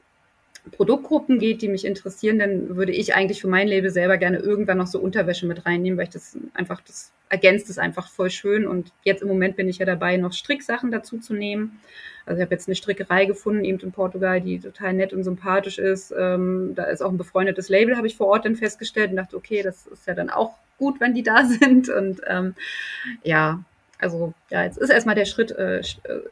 Produktgruppen geht, die mich interessieren, dann würde ich eigentlich für mein Label selber gerne irgendwann noch so Unterwäsche mit reinnehmen, weil ich das einfach, das ergänzt es einfach voll schön. Und jetzt im Moment bin ich ja dabei, noch Stricksachen dazu zu nehmen. Also ich habe jetzt eine Strickerei gefunden, eben in Portugal, die total nett und sympathisch ist. Ähm, da ist auch ein befreundetes Label, habe ich vor Ort dann festgestellt und dachte, okay, das ist ja dann auch gut, wenn die da sind. Und ähm, ja, also ja, jetzt ist erstmal der Schritt äh, äh,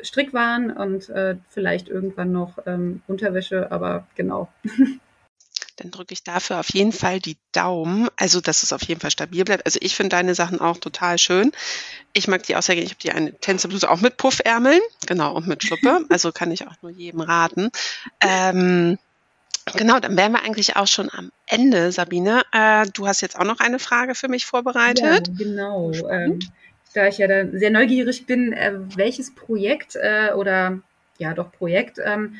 Strickwaren und äh, vielleicht irgendwann noch ähm, Unterwäsche, aber genau. Dann drücke ich dafür auf jeden Fall die Daumen, also dass es auf jeden Fall stabil bleibt. Also ich finde deine Sachen auch total schön. Ich mag die auch sehr gerne. Ich habe die eine Tänzerbluse auch mit Puffärmeln, genau, und mit Schluppe. Also kann ich auch nur jedem raten. Ähm, Genau, dann wären wir eigentlich auch schon am Ende, Sabine. Äh, du hast jetzt auch noch eine Frage für mich vorbereitet. Ja, genau. Ähm, da ich ja da sehr neugierig bin, äh, welches Projekt äh, oder ja doch Projekt ähm,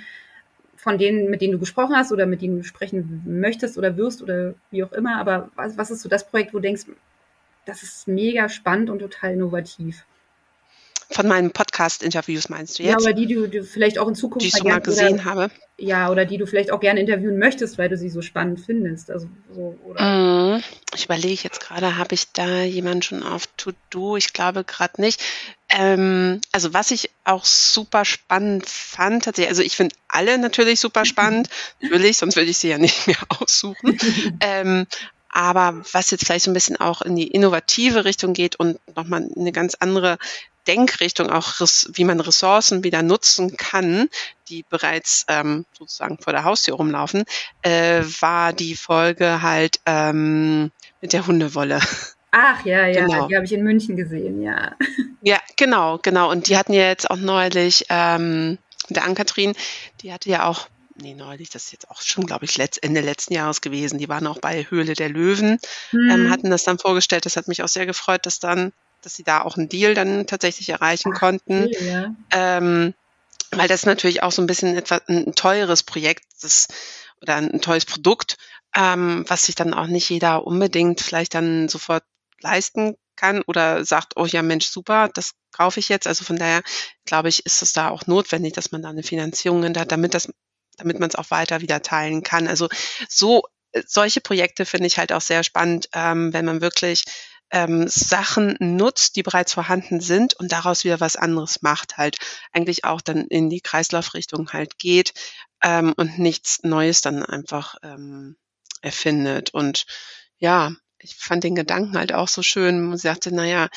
von denen, mit denen du gesprochen hast oder mit denen du sprechen möchtest oder wirst oder wie auch immer, aber was, was ist so das Projekt, wo du denkst, das ist mega spannend und total innovativ? Von meinen Podcast-Interviews meinst du jetzt? Ja, aber die, die du vielleicht auch in Zukunft die ich so mal gesehen oder, habe. Ja, oder die du vielleicht auch gerne interviewen möchtest, weil du sie so spannend findest. Also so, oder? Mm, ich überlege jetzt gerade, habe ich da jemanden schon auf To-Do? Ich glaube gerade nicht. Ähm, also was ich auch super spannend fand, tatsächlich, also ich finde alle natürlich super spannend, natürlich, sonst würde ich sie ja nicht mehr aussuchen. ähm, aber was jetzt vielleicht so ein bisschen auch in die innovative Richtung geht und nochmal eine ganz andere Denkrichtung, auch wie man Ressourcen wieder nutzen kann, die bereits ähm, sozusagen vor der Haustür rumlaufen, äh, war die Folge halt ähm, mit der Hundewolle. Ach ja, ja, genau. die habe ich in München gesehen, ja. Ja, genau, genau. Und die hatten ja jetzt auch neulich, ähm, der Ann-Kathrin, die hatte ja auch nee, neulich, das ist jetzt auch schon, glaube ich, letzt, Ende letzten Jahres gewesen. Die waren auch bei Höhle der Löwen, hm. ähm, hatten das dann vorgestellt. Das hat mich auch sehr gefreut, dass dann dass sie da auch einen Deal dann tatsächlich erreichen Ach, konnten. Cool, ja. ähm, weil das natürlich auch so ein bisschen etwas ein teures Projekt ist oder ein, ein teures Produkt, ähm, was sich dann auch nicht jeder unbedingt vielleicht dann sofort leisten kann oder sagt, oh ja Mensch, super, das kaufe ich jetzt. Also von daher glaube ich, ist es da auch notwendig, dass man da eine Finanzierung hat, damit das, damit man es auch weiter wieder teilen kann. Also so solche Projekte finde ich halt auch sehr spannend, ähm, wenn man wirklich ähm, Sachen nutzt, die bereits vorhanden sind und daraus wieder was anderes macht, halt eigentlich auch dann in die Kreislaufrichtung halt geht ähm, und nichts Neues dann einfach ähm, erfindet. Und ja, ich fand den Gedanken halt auch so schön. Man sagte, naja, äh,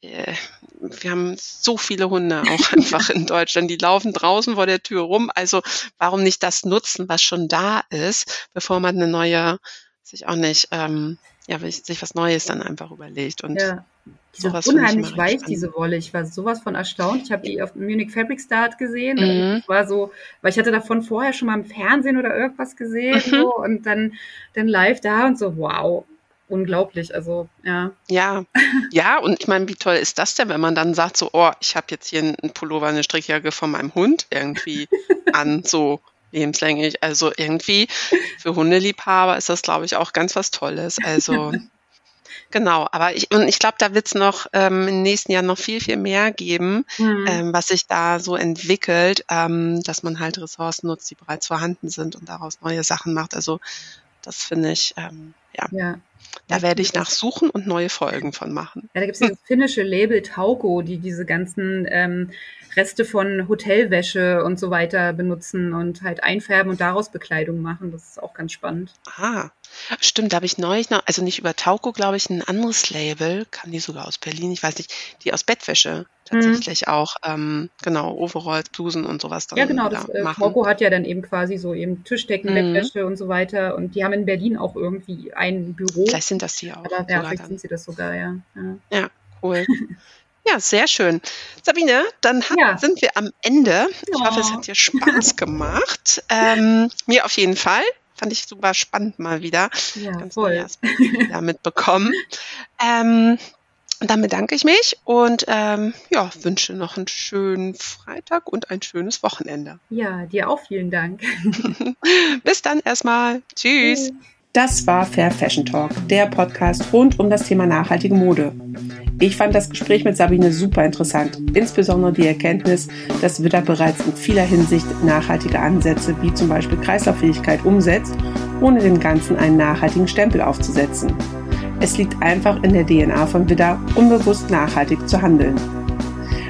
wir haben so viele Hunde auch einfach in Deutschland, die laufen draußen vor der Tür rum. Also warum nicht das nutzen, was schon da ist, bevor man eine neue, sich auch nicht, ähm, ja, sich was Neues dann einfach überlegt. Und ja. sowas unheimlich weich, diese Wolle. Ich war sowas von erstaunt. Ich habe die auf Munich Fabric Start gesehen. Mhm. Ich war so, weil ich hatte davon vorher schon mal im Fernsehen oder irgendwas gesehen mhm. so, und dann, dann live da und so, wow, unglaublich. Also, ja. Ja, ja, und ich meine, wie toll ist das denn, wenn man dann sagt, so, oh, ich habe jetzt hier einen Pullover, eine Strickjacke von meinem Hund irgendwie an, so lebenslänglich. Also irgendwie für Hundeliebhaber ist das, glaube ich, auch ganz was Tolles. Also genau, aber ich, und ich glaube, da wird es noch ähm, im nächsten Jahr noch viel, viel mehr geben, mhm. ähm, was sich da so entwickelt, ähm, dass man halt Ressourcen nutzt, die bereits vorhanden sind und daraus neue Sachen macht. Also das finde ich, ähm, ja. ja. Da werde ich nachsuchen und neue Folgen von machen. Ja, da gibt es das finnische Label Tauko, die diese ganzen ähm, Reste von Hotelwäsche und so weiter benutzen und halt einfärben und daraus Bekleidung machen. Das ist auch ganz spannend. Ah, stimmt, da habe ich neulich noch, also nicht über Tauko, glaube ich, ein anderes Label, kam die sogar aus Berlin, ich weiß nicht, die aus Bettwäsche mhm. tatsächlich auch, ähm, genau, Overalls, Blusen und sowas dann Ja, genau, das, äh, Tauko hat ja dann eben quasi so eben Tischdecken, mhm. Bettwäsche und so weiter und die haben in Berlin auch irgendwie ein Büro. Vielleicht sind das die auch. Aber ja, vielleicht sind sie das sogar, ja. Ja, ja cool. Ja, sehr schön. Sabine, dann hat, ja. sind wir am Ende. Ich hoffe, es hat dir Spaß gemacht. ähm, mir auf jeden Fall. Fand ich super spannend mal wieder. Ja, Ganz voll. damit bekommen. Ähm, dann bedanke ich mich und ähm, ja, wünsche noch einen schönen Freitag und ein schönes Wochenende. Ja, dir auch vielen Dank. Bis dann erstmal. Tschüss. Das war Fair Fashion Talk, der Podcast rund um das Thema nachhaltige Mode. Ich fand das Gespräch mit Sabine super interessant, insbesondere die Erkenntnis, dass Widder bereits in vieler Hinsicht nachhaltige Ansätze wie zum Beispiel Kreislauffähigkeit umsetzt, ohne dem Ganzen einen nachhaltigen Stempel aufzusetzen. Es liegt einfach in der DNA von Widder, unbewusst nachhaltig zu handeln.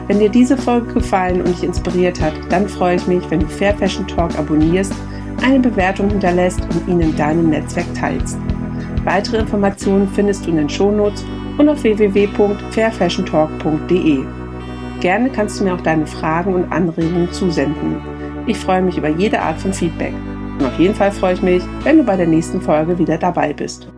Wenn dir diese Folge gefallen und dich inspiriert hat, dann freue ich mich, wenn du Fair Fashion Talk abonnierst eine Bewertung hinterlässt und ihn in deinem Netzwerk teilst. Weitere Informationen findest du in den Shownotes und auf www.fairfashiontalk.de. Gerne kannst du mir auch deine Fragen und Anregungen zusenden. Ich freue mich über jede Art von Feedback. Und auf jeden Fall freue ich mich, wenn du bei der nächsten Folge wieder dabei bist.